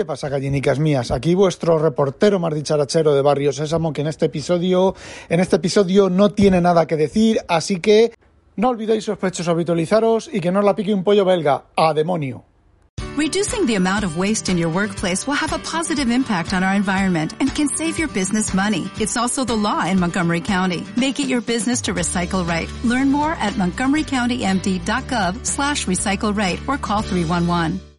¿Qué pasa, gallinicas mías? Aquí vuestro reportero más dicharachero de Barrio Sésamo, que en este episodio, en este episodio no tiene nada que decir, así que no olvidéis sospechosos habitualizaros y que no os la pique un pollo belga. ¡A demonio! Reducing the amount of waste in your workplace will have a positive impact on our environment and can save your business money. It's also the law in Montgomery County. Make it your business to recycle right. Learn more at montgomerycountymd.gov slash recycle right or call 311.